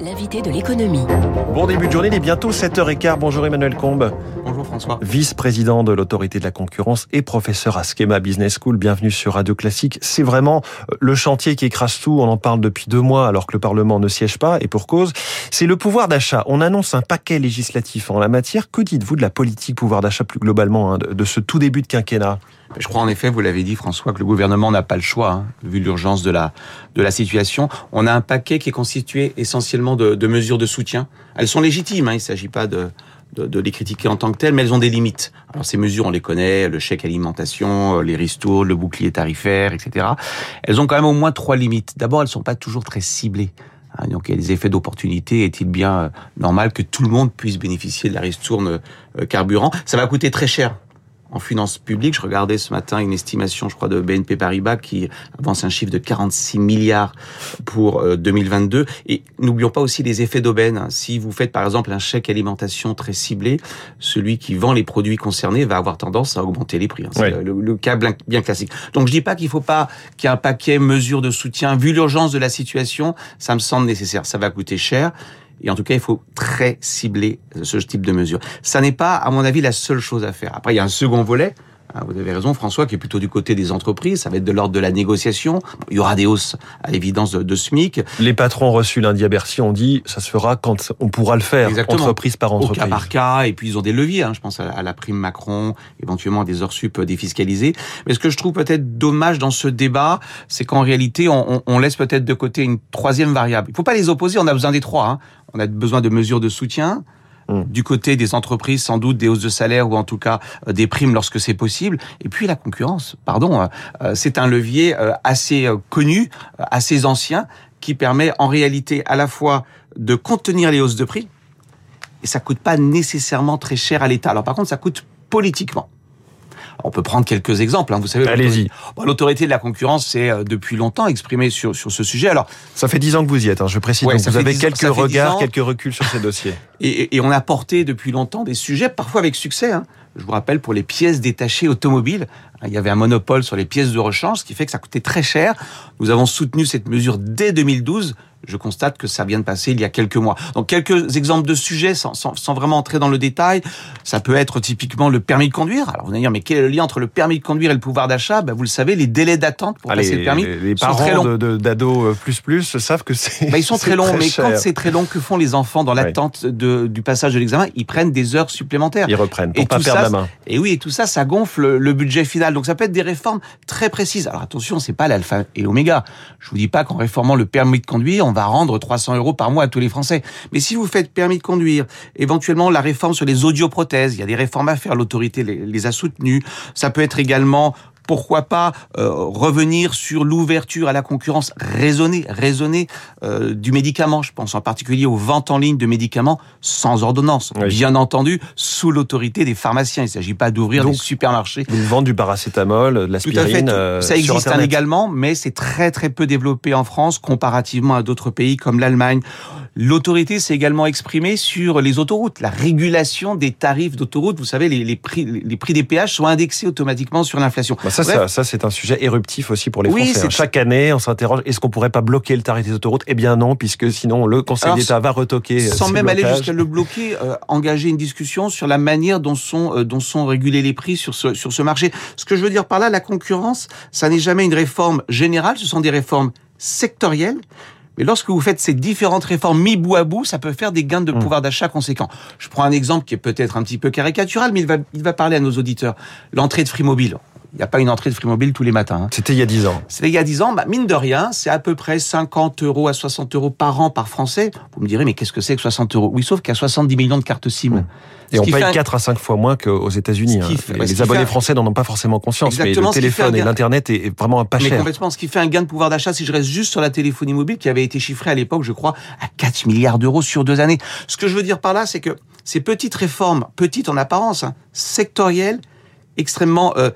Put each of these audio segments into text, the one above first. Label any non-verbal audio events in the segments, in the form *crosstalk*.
L'invité de l'économie. Bon début de journée, il est bientôt 7h15. Bonjour Emmanuel Combe. Bonjour François. Vice-président de l'autorité de la concurrence et professeur à Schema Business School. Bienvenue sur Radio Classique. C'est vraiment euh, le chantier qui écrase tout. On en parle depuis deux mois alors que le Parlement ne siège pas et pour cause. C'est le pouvoir d'achat. On annonce un paquet législatif en la matière. Que dites-vous de la politique pouvoir d'achat plus globalement, hein, de ce tout début de quinquennat? Je crois en effet, vous l'avez dit François, que le gouvernement n'a pas le choix, hein, vu l'urgence de la, de la situation. On a un paquet qui est constitué essentiellement de, de mesures de soutien. Elles sont légitimes, hein, il ne s'agit pas de, de, de, les critiquer en tant que telles, mais elles ont des limites. Alors ces mesures, on les connaît, le chèque alimentation, les ristournes, le bouclier tarifaire, etc. Elles ont quand même au moins trois limites. D'abord, elles sont pas toujours très ciblées. Hein, donc il y a des effets d'opportunité. Est-il bien euh, normal que tout le monde puisse bénéficier de la ristourne euh, carburant? Ça va coûter très cher en finances publiques. Je regardais ce matin une estimation, je crois, de BNP Paribas qui avance un chiffre de 46 milliards pour 2022. Euh, Et n'oublions pas aussi les effets d'aubaine. Si vous faites par exemple un chèque alimentation très ciblé, celui qui vend les produits concernés va avoir tendance à augmenter les prix. Hein. C'est le, cas bien classique. Donc je dis pas qu'il faut pas qu'il y ait un paquet mesures de soutien. Vu l'urgence de la situation, ça me semble nécessaire. Ça va coûter cher. Et en tout cas, il faut très cibler ce type de mesures. Ça n'est pas, à mon avis, la seule chose à faire. Après, il y a un second volet vous avez raison, François, qui est plutôt du côté des entreprises. Ça va être de l'ordre de la négociation. Il y aura des hausses à l'évidence de, SMIC. Les patrons reçus lundi à Bercy ont dit ça se fera quand on pourra le faire, Exactement. entreprise par entreprise. Au cas par cas. Et puis ils ont des leviers. Hein. Je pense à la prime Macron, éventuellement des heures sup défiscalisées. Mais ce que je trouve peut-être dommage dans ce débat, c'est qu'en réalité, on, on, laisse peut-être de côté une troisième variable. Il ne faut pas les opposer. On a besoin des trois. Hein. On a besoin de mesures de soutien Hum. Du côté des entreprises, sans doute des hausses de salaire ou en tout cas euh, des primes lorsque c'est possible. Et puis la concurrence, pardon, euh, euh, c'est un levier assez connu, assez ancien, qui permet en réalité à la fois de contenir les hausses de prix, et ça coûte pas nécessairement très cher à l'État. Alors par contre, ça coûte politiquement. On peut prendre quelques exemples. Hein. Vous savez, allez-y. L'autorité de la concurrence s'est euh, depuis longtemps exprimée sur sur ce sujet. Alors, ça fait dix ans que vous y êtes. Hein, je précise. donc vous avez quelques regards, quelques reculs sur ces *laughs* dossiers. Et, et, on a porté depuis longtemps des sujets, parfois avec succès. Hein. Je vous rappelle pour les pièces détachées automobiles, il y avait un monopole sur les pièces de rechange, ce qui fait que ça coûtait très cher. Nous avons soutenu cette mesure dès 2012 je constate que ça vient de passer il y a quelques mois. Donc quelques exemples de sujets sans, sans, sans, vraiment entrer dans le détail. Ça peut être typiquement le permis de conduire. Alors vous allez dire, mais quel est le lien entre le permis de conduire et le pouvoir d'achat? Ben, Vous le savez, les délais d'attente pour passer le permis les, parents sont très longs. d'ados euh, plus plus savent que c'est ben, Ils sont très longs, mais quand c'est très long, que font les enfants dans l'attente du passage de l'examen? Ils prennent des heures supplémentaires. Ils reprennent pour et pas perdre ça, la main. Et oui, et tout ça, ça gonfle le budget final. Donc ça peut être des réformes très précises. Alors attention, c'est pas l'alpha et l'oméga. Je vous dis pas qu'en réformant le permis de conduire, on va rendre 300 euros par mois à tous les Français. Mais si vous faites permis de conduire, éventuellement la réforme sur les audioprothèses, il y a des réformes à faire, l'autorité les, les a soutenues. Ça peut être également pourquoi pas euh, revenir sur l'ouverture à la concurrence raisonnée, raisonnée euh, du médicament. Je pense en particulier aux ventes en ligne de médicaments sans ordonnance, bien entendu sous l'autorité des pharmaciens. Il ne s'agit pas d'ouvrir des supermarchés. Ils vendent du paracétamol, de l'aspirine. Euh, ça existe également, mais c'est très très peu développé en France comparativement à d'autres pays comme l'Allemagne. L'autorité s'est également exprimée sur les autoroutes, la régulation des tarifs d'autoroute. Vous savez, les, les, prix, les prix des péages sont indexés automatiquement sur l'inflation. Bah ça, ça, ça c'est un sujet éruptif aussi pour les Français. Hein. Chaque année, on s'interroge est-ce qu'on pourrait pas bloquer le tarif des autoroutes? Eh bien non, puisque sinon le Conseil d'État va retoquer. Euh, sans même aller jusqu'à le bloquer, euh, engager une discussion sur la manière dont sont euh, dont sont régulés les prix sur ce sur ce marché. Ce que je veux dire par là, la concurrence, ça n'est jamais une réforme générale, ce sont des réformes sectorielles mais lorsque vous faites ces différentes réformes mis bout à bout, ça peut faire des gains de mmh. pouvoir d'achat conséquents. Je prends un exemple qui est peut-être un petit peu caricatural, mais il va, il va parler à nos auditeurs. L'entrée de Free Mobile. Il n'y a pas une entrée de Free Mobile tous les matins. Hein. C'était il y a 10 ans. C'était il y a 10 ans. Bah, mine de rien, c'est à peu près 50 euros à 60 euros par an par Français. Vous me direz, mais qu'est-ce que c'est que 60 euros? Oui, sauf qu'il y a 70 millions de cartes SIM. Mmh. Et on paye 4 à 5 fois moins qu'aux États-Unis. Hein. Les abonnés français n'en ont pas forcément conscience, Exactement, mais le téléphone et l'Internet est vraiment pas cher. Mais complètement, ce qui fait un gain de pouvoir d'achat, si je reste juste sur la téléphonie mobile, qui avait été chiffré à l'époque, je crois, à 4 milliards d'euros sur deux années. Ce que je veux dire par là, c'est que ces petites réformes, petites en apparence, hein, sectorielles, extrêmement euh,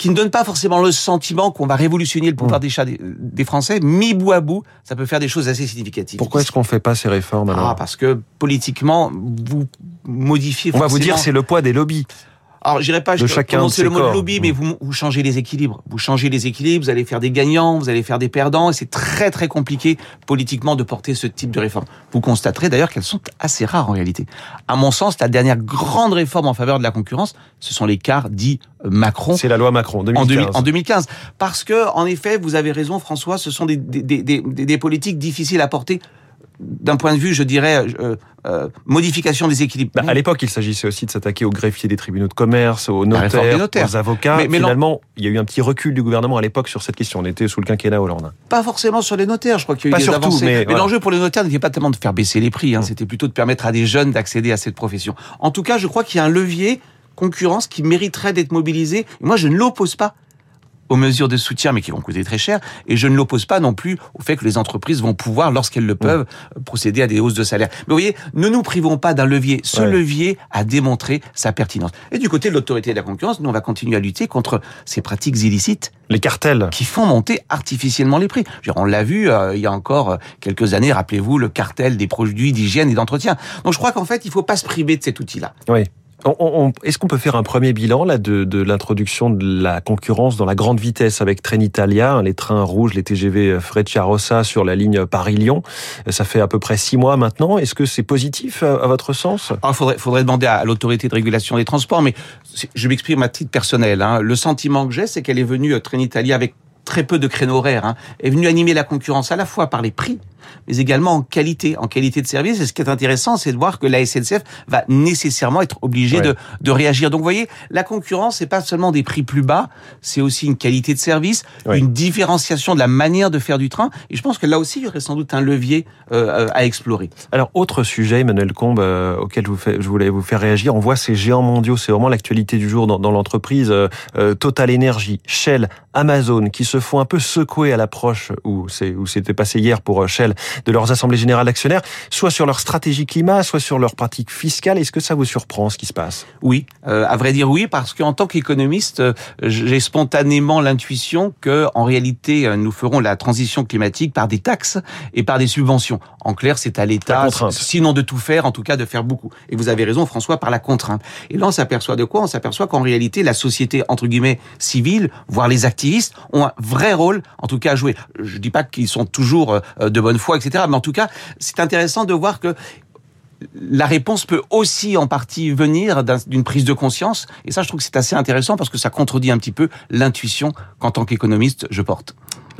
qui ne donne pas forcément le sentiment qu'on va révolutionner le pouvoir mmh. des, des, Français, mis bout à bout, ça peut faire des choses assez significatives. Pourquoi est-ce qu'on fait pas ces réformes alors? Ah, parce que politiquement, vous modifiez. On va vous dire c'est le poids des lobbies. Alors, j'irai pas de c'est le mot de lobby, mais vous, vous changez les équilibres. Vous changez les équilibres, vous allez faire des gagnants, vous allez faire des perdants, et c'est très très compliqué politiquement de porter ce type de réforme. Vous constaterez d'ailleurs qu'elles sont assez rares en réalité. À mon sens, la dernière grande réforme en faveur de la concurrence, ce sont les cars dits Macron. C'est la loi Macron 2015. En, 2015. Parce que, en effet, vous avez raison, François, ce sont des, des, des, des, des politiques difficiles à porter d'un point de vue, je dirais, euh, euh, modification des équilibres. Bah, à l'époque, il s'agissait aussi de s'attaquer aux greffiers des tribunaux de commerce, aux notaires, aux avocats. Mais, Finalement, il y a eu un petit recul du gouvernement à l'époque sur cette question. On était sous le quinquennat Hollande. Pas forcément sur les notaires, je crois qu'il y a eu des avancées. Mais, l'enjeu pour les notaires n'était pas tellement de faire baisser les prix, hein, c'était plutôt de permettre à des jeunes d'accéder à cette profession. En tout cas, je crois qu'il y a un levier concurrence qui mériterait d'être mobilisé. moi, je ne l'oppose pas aux mesures de soutien, mais qui vont coûter très cher. Et je ne l'oppose pas non plus au fait que les entreprises vont pouvoir, lorsqu'elles le peuvent, procéder à des hausses de salaire. Mais vous voyez, ne nous privons pas d'un levier. Ce levier a démontré sa pertinence. Et du côté de l'autorité de la concurrence, nous, on va continuer à lutter contre ces pratiques illicites. Les cartels. Qui font monter artificiellement les prix. on l'a vu euh, il y a encore euh, quelques années, rappelez-vous, le cartel des produits d'hygiène et d'entretien. Donc je crois qu'en fait, il ne faut pas se priver de cet outil-là. Oui. Est-ce qu'on peut faire un premier bilan là de, l'introduction de la concurrence dans la grande vitesse avec Trenitalia, hein, les trains rouges, les TGV Frecciarossa sur la ligne Paris-Lyon? Ça fait à peu près six mois maintenant. Est-ce que c'est positif à, votre sens? Il faudrait, demander à l'autorité de régulation des transports, mais je m'exprime à titre personnel. Hein. Le sentiment que j'ai, c'est qu'elle est venue euh, Trenitalia avec très peu de créneaux horaires, hein, est venue animer la concurrence à la fois par les prix, mais également en qualité, en qualité de service. Et ce qui est intéressant, c'est de voir que la SNCF va nécessairement être obligée de, de réagir. Donc, vous voyez, la concurrence, c'est pas seulement des prix plus bas, c'est aussi une qualité de service, une différenciation de la manière de faire du train. Et je pense que là aussi, il y aurait sans doute un levier euh, à explorer. Alors, autre sujet, Emmanuel Combe, euh, auquel je, vous fais, je voulais vous faire réagir. On voit ces géants mondiaux, c'est vraiment l'actualité du jour dans, dans l'entreprise. Euh, Total Energy, Shell, Amazon, qui se font un peu secouer à l'approche où c'était passé hier pour Shell de leurs assemblées générales d'actionnaires, soit sur leur stratégie climat, soit sur leurs pratiques fiscales. Est-ce que ça vous surprend ce qui se passe? Oui, euh, à vrai dire oui, parce qu'en tant qu'économiste, euh, j'ai spontanément l'intuition que en réalité euh, nous ferons la transition climatique par des taxes et par des subventions. En clair, c'est à l'État, sinon de tout faire, en tout cas de faire beaucoup. Et vous avez raison, François, par la contrainte. Et là, on s'aperçoit de quoi? On s'aperçoit qu'en réalité, la société entre guillemets civile, voire les activistes, ont un vrai rôle, en tout cas à jouer. Je dis pas qu'ils sont toujours de bonne Mais en tout cas, c'est intéressant de voir que la réponse peut aussi en partie venir d'une prise de conscience. Et ça, je trouve que c'est assez intéressant parce que ça contredit un petit peu l'intuition qu'en tant qu'économiste, je porte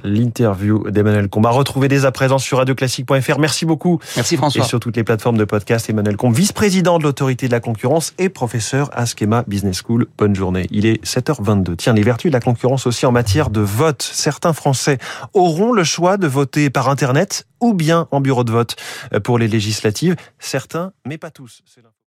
l'interview d'Emmanuel Combe. À retrouver dès à présent sur radioclassique.fr. Merci beaucoup. Merci François. Et sur toutes les plateformes de podcast, Emmanuel Combe, vice-président de l'autorité de la concurrence et professeur à Schema Business School. Bonne journée. Il est 7h22. Tiens, les vertus de la concurrence aussi en matière de vote. Certains Français auront le choix de voter par Internet ou bien en bureau de vote pour les législatives. Certains, mais pas tous.